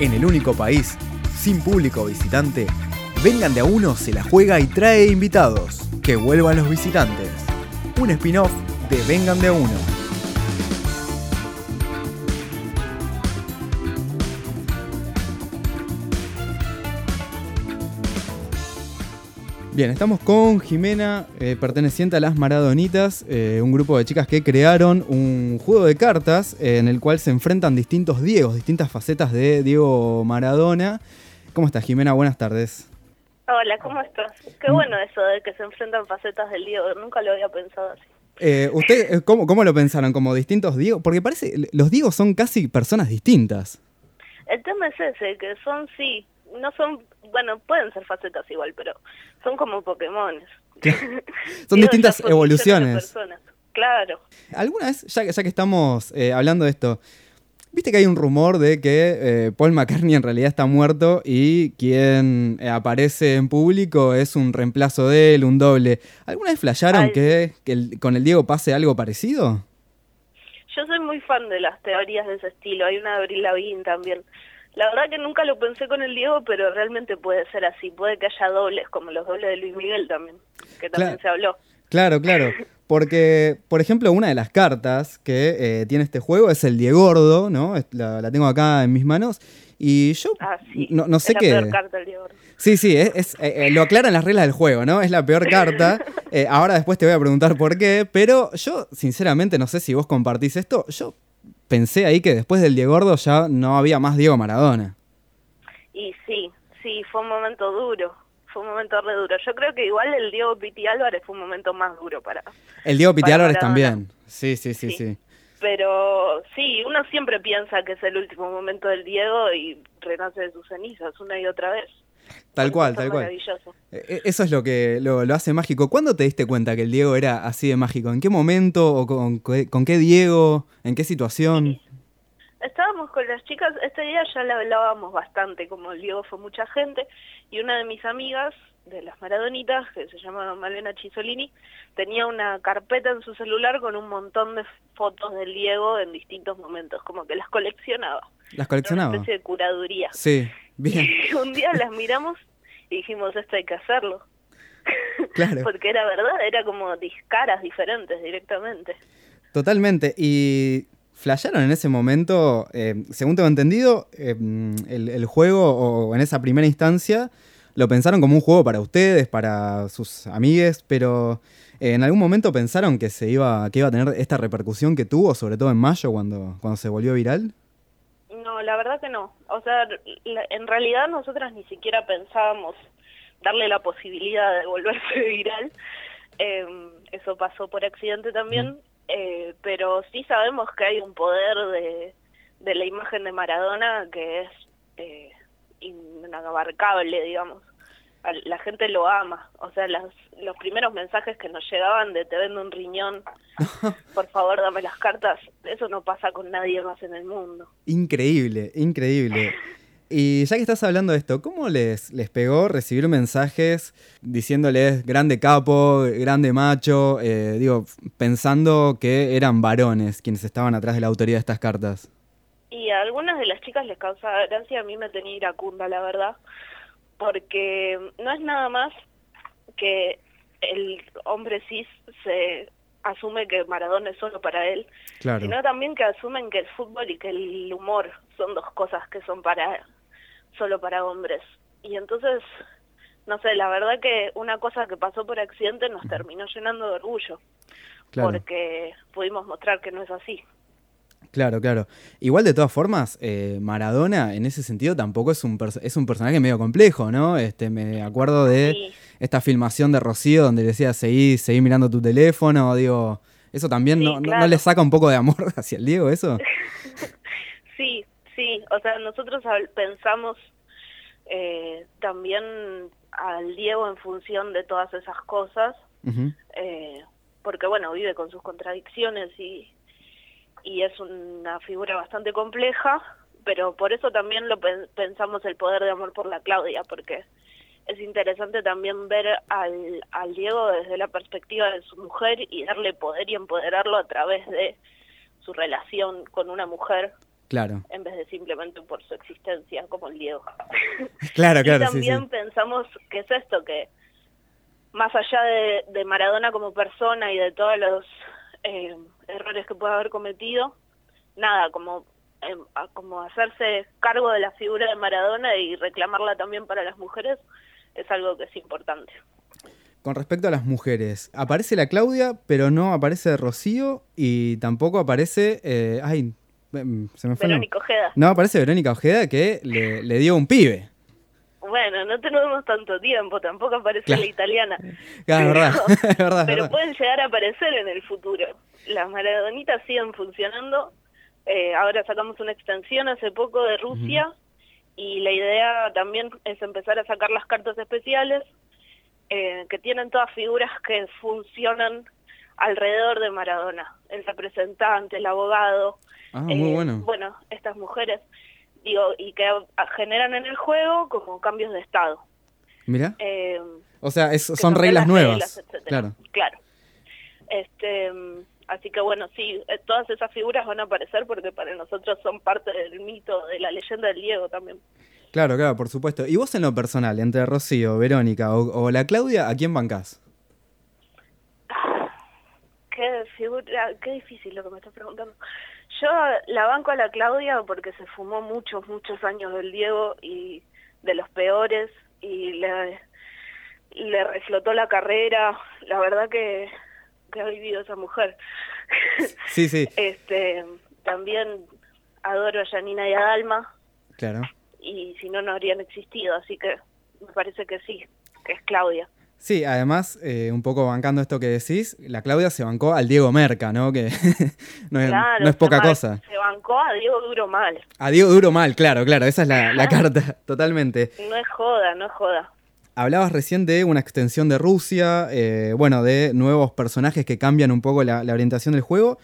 En el único país, sin público visitante, Vengan de a uno se la juega y trae invitados. Que vuelvan los visitantes. Un spin-off de Vengan de a uno. Bien, estamos con Jimena, eh, perteneciente a las Maradonitas, eh, un grupo de chicas que crearon un juego de cartas eh, en el cual se enfrentan distintos Diegos, distintas facetas de Diego Maradona. ¿Cómo estás, Jimena? Buenas tardes. Hola, ¿cómo estás? Qué mm. bueno eso de que se enfrentan facetas del Diego, nunca lo había pensado así. ¿Usted ¿cómo, cómo lo pensaron? ¿Como distintos Diegos? Porque parece, los Diegos son casi personas distintas. El tema es ese, que son, sí, no son, bueno, pueden ser facetas igual, pero son como Pokémon. son distintas evoluciones. Claro. ¿Alguna vez, ya, ya que estamos eh, hablando de esto, viste que hay un rumor de que eh, Paul McCartney en realidad está muerto y quien eh, aparece en público es un reemplazo de él, un doble? ¿Alguna vez flasharon que, con el Diego pase algo parecido? Yo soy muy fan de las teorías de ese estilo. Hay una de Abril Lavigne también. La verdad que nunca lo pensé con el Diego, pero realmente puede ser así. Puede que haya dobles, como los dobles de Luis Miguel también, que también se habló. Claro, claro. Porque, por ejemplo, una de las cartas que eh, tiene este juego es el Diegordo, ¿no? La, tengo acá en mis manos. Y yo ah, sí. no, sé es qué. La peor carta el Diegordo. Sí, sí, es, eh, eh, lo aclaran las reglas del juego, ¿no? Es la peor carta. ahora después te voy a preguntar por qué. Pero yo, sinceramente, no sé si vos compartís esto. Yo pensé ahí que después del Diego ya no había más Diego Maradona. Y sí, sí, fue un momento duro, fue un momento re duro. Yo creo que igual el Diego Piti Álvarez fue un momento más duro para... El Diego Piti Álvarez también, sí, sí, sí, sí, Pero sí, uno siempre piensa que es el último momento del Diego y renace de sus cenizas una y otra vez. Tal cual, tal cual. E, e, eso es lo que lo, hace mágico. ¿Cuándo te diste cuenta que el Diego era así de mágico? ¿En qué momento o con, con qué Diego? ¿En qué situación? estábamos con las chicas, este día ya le hablábamos bastante, como el Diego fue mucha gente, y una de mis amigas de las Maradonitas, que se llama Malena Chisolini, tenía una carpeta en su celular con un montón de fotos del Diego en distintos momentos, como que las coleccionaba. ¿Las coleccionaba? Una especie de curaduría. Sí, bien. Y un día las miramos y dijimos, esto hay que hacerlo. Claro. Porque era verdad, era como caras diferentes directamente. Totalmente. Y flasharon en ese momento, eh, según tengo entendido, eh, el, juego o en esa primera instancia lo pensaron como un juego para ustedes, para sus amigues, pero eh, en algún momento pensaron que se iba, que iba a tener esta repercusión que tuvo, sobre todo en mayo cuando, cuando se volvió viral. No, la verdad que no. O sea, en realidad nosotras ni siquiera pensábamos darle la posibilidad de volverse viral. eso pasó por accidente también. Eh, pero sí sabemos que hay un poder de, de la imagen de Maradona que es eh, inabarcable, digamos. La gente lo ama, o sea, las, los primeros mensajes que nos llegaban de te vendo un riñón, por favor dame las cartas, eso no pasa con nadie más en el mundo. Increíble, increíble. Y ya que estás hablando de esto, ¿cómo les, les pegó recibir mensajes diciéndoles grande capo, grande macho, eh, digo, pensando que eran varones quienes estaban atrás de la autoría de estas cartas? Y a algunas de las chicas les causaba gracia, a mí me tenía iracunda, la verdad, porque no es nada más que el hombre cis se asume que Maradona es solo para él, sino también que asumen que el fútbol y que el humor son dos cosas que son para solo para hombres. Y entonces, no sé, la verdad que una cosa que pasó por accidente nos terminó llenando de orgullo, porque pudimos mostrar que no es así. Claro, claro. Igual de todas formas, eh, Maradona en ese sentido tampoco es un, es un personaje medio complejo, ¿no? Este, me acuerdo de esta filmación de Rocío donde decía, seguí, seguí mirando tu teléfono, digo, ¿eso también no, no, le saca un poco de amor hacia el Diego eso? sí, sí, o sea, nosotros pensamos eh, también al Diego en función de todas esas cosas, eh, porque bueno, vive con sus contradicciones y y es una figura bastante compleja, pero por eso también lo pensamos el poder de amor por la Claudia, porque es interesante también ver al, al Diego desde la perspectiva de su mujer y darle poder y empoderarlo a través de su relación con una mujer Claro. En vez de simplemente por su existencia, como el Diego. Claro, claro. y también pensamos que es esto, que más allá de, Maradona como persona y de todos los eh, errores que puede haber cometido, nada, como, eh, como hacerse cargo de la figura de Maradona y reclamarla también para las mujeres es algo que es importante. Con respecto a las mujeres, aparece la Claudia, pero no aparece Rocío y tampoco aparece. Eh, ay, se me fue. Verónica Ojeda. No, aparece Verónica Ojeda que le, dio un pibe. Bueno, no tenemos tanto tiempo, tampoco aparece la italiana. Claro, es verdad, pero pueden llegar a aparecer en el futuro. Las maradonitas siguen funcionando. Eh, ahora sacamos una extensión hace poco de Rusia y la idea también es empezar a sacar las cartas especiales eh, que tienen todas figuras que funcionan alrededor de Maradona, el representante, el abogado, ah, muy eh, bueno. bueno, estas mujeres, digo, y que generan en el juego como cambios de estado. Mira. Eh, o sea, son, reglas nuevas. claro. Claro. Este, así que bueno, sí, todas esas figuras van a aparecer porque para nosotros son parte del mito, de la leyenda del Diego también. Claro, claro, por supuesto. ¿Y vos en lo personal, entre Rocío, Verónica o, la Claudia, a quién bancás? Qué figura, qué difícil lo que me estás preguntando. Yo la banco a la Claudia porque se fumó muchos, muchos años del Diego y de los peores y le, le reflotó la carrera. La verdad que, que ha vivido esa mujer. Sí, sí. este, también adoro a Janina y a Dalma. Claro y si no, no habrían existido. Así que me parece que sí, que es Claudia. Sí, además, eh, un poco bancando esto que decís, la Claudia se bancó al Diego Merca, ¿no? Que no, es, poca cosa. Se bancó a Diego Duro Mal. A Diego Duro Mal, claro, claro, esa es la, carta, totalmente. No es joda, no es joda. Hablabas recién de una extensión de Rusia, eh, bueno, de nuevos personajes que cambian un poco la, la orientación del juego.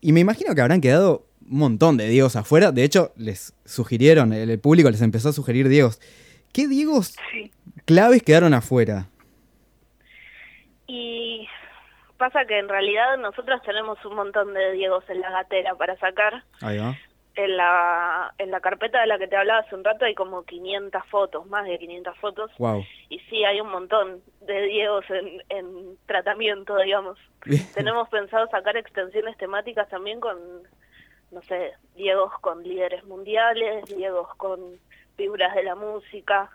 Y me imagino que habrán quedado un montón de Diegos afuera. De hecho, les sugirieron, el, público les empezó a sugerir Diegos. ¿Qué Diegos claves quedaron afuera? Y pasa que en realidad nosotros tenemos un montón de Diegos en la gatera para sacar. Ahí va. En la, en la carpeta de la que te hablaba hace un rato hay como 500 fotos, más de 500 fotos. Wow. Y sí, hay un montón de Diegos en, en tratamiento, digamos. Tenemos pensado sacar extensiones temáticas también con no sé, Diegos con líderes mundiales, Diegos con figuras de la música,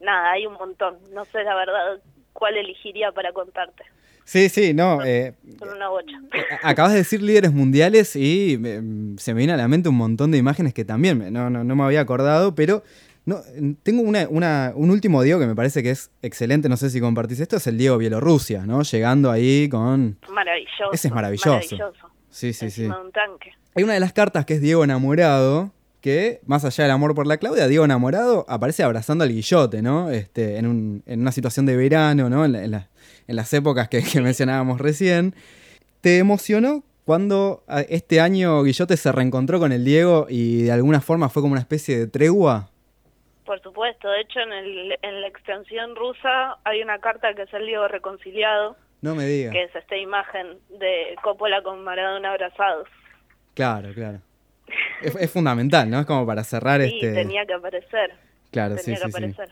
nada, hay un montón. No sé la verdad cuál elegiría para contarte. Sí, sí, no. Eh, una bocha. Eh, acabas de decir líderes mundiales y se me viene a la mente un montón de imágenes que también no, no, no me había acordado, pero no, tengo una, una, un último Diego que me parece que es excelente, no sé si compartís esto, es el Diego Bielorrusia, ¿no? Llegando ahí con... Maravilloso. Ese es maravilloso. Sí, sí, sí. Un tanque. Hay una de las cartas que es Diego enamorado, que más allá del amor por la Claudia, Diego enamorado aparece abrazando al guillote, ¿no? Este, en, un, en una situación de verano, ¿no? En, las épocas que, mencionábamos recién. ¿Te emocionó cuando este año Guillote se reencontró con el Diego y de alguna forma fue como una especie de tregua? Por supuesto, de hecho en, el, en la extensión rusa hay una carta que es el Diego reconciliado. No me digas. Que es esta imagen de Coppola con Maradona abrazados. Claro, claro. Es, fundamental, ¿no? Es como para cerrar sí, este... tenía que aparecer. Claro, tenía sí, que aparecer.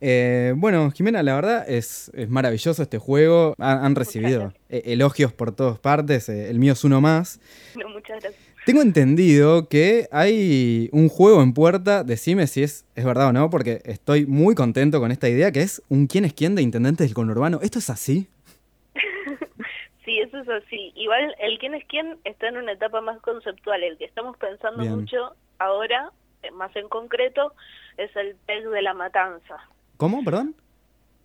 Eh, bueno, Jimena, la verdad es, es maravilloso este juego. Han, recibido e, elogios por todas partes. Eh, el mío es uno más. No, muchas gracias. Tengo entendido que hay un juego en puerta. Decime si es, es verdad o no, porque estoy muy contento con esta idea, que es un quién es quién de intendentes del conurbano. ¿Esto es así? Sí, eso es así. Igual el quién es quién está en una etapa más conceptual. El que estamos pensando mucho ahora, eh, más en concreto, es el TEC de la matanza. ¿Cómo, perdón?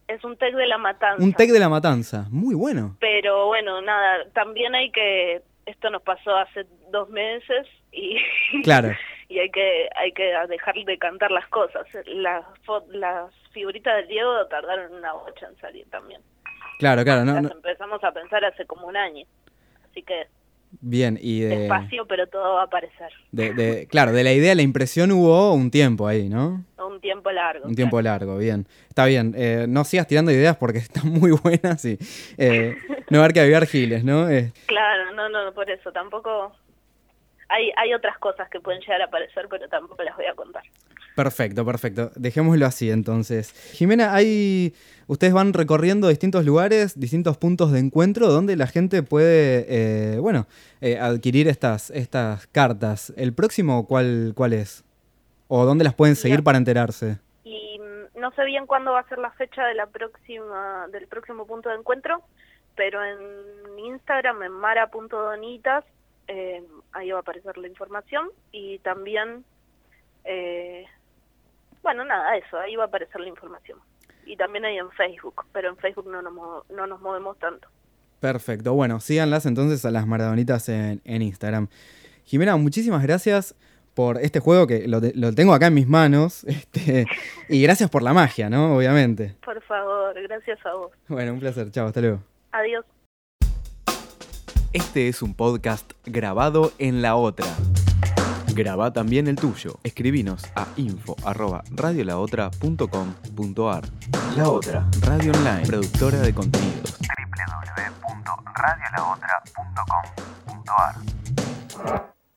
Es un TEC de la matanza. Un TEC de la matanza, muy bueno. Pero bueno, nada, también hay que... Esto nos pasó hace dos meses y... Claro. y hay que hay que dejar de cantar las cosas. Las, las figuritas del Diego tardaron una bocha en salir también. Claro, claro. No, empezamos a pensar hace como un año. Así que... Bien, y de... Despacio, pero todo va a aparecer. De, claro, de la idea, la impresión hubo un tiempo ahí, ¿no? Un tiempo largo. Un tiempo largo, bien. Está bien. Eh, no sigas tirando ideas porque están muy buenas y eh, no hay que avivar giles, ¿no? Claro, no, no, por eso. Tampoco hay, hay otras cosas que pueden llegar a aparecer, pero tampoco las voy a contar. Perfecto, perfecto. Dejémoslo así entonces. Jimena, hay. Ustedes van recorriendo distintos lugares, distintos puntos de encuentro donde la gente puede, eh, bueno, eh, adquirir estas, estas cartas. ¿El próximo cuál, cuál es? ¿O dónde las pueden seguir para enterarse? Y mm, no sé bien cuándo va a ser la fecha de la próxima, del próximo punto de encuentro, pero en Instagram, en mara.donitas, eh, ahí va a aparecer la información y también, eh, bueno, nada, eso, ahí va a aparecer la información. Y también hay en Facebook, pero en Facebook no nos, no nos movemos tanto. Perfecto, bueno, síganlas entonces a las maradonitas en, en Instagram. Jimena, muchísimas gracias por este juego que lo, lo, tengo acá en mis manos. Este, y gracias por la magia, ¿no? Obviamente. Por favor, gracias a vos. Bueno, un placer. Chao, hasta luego. Adiós. Este es un podcast grabado en la otra. Graba también el tuyo. Escribinos a info@radiolaotra.com.ar. La Otra, radio online, productora de contenidos. www.radiolaotra.com.ar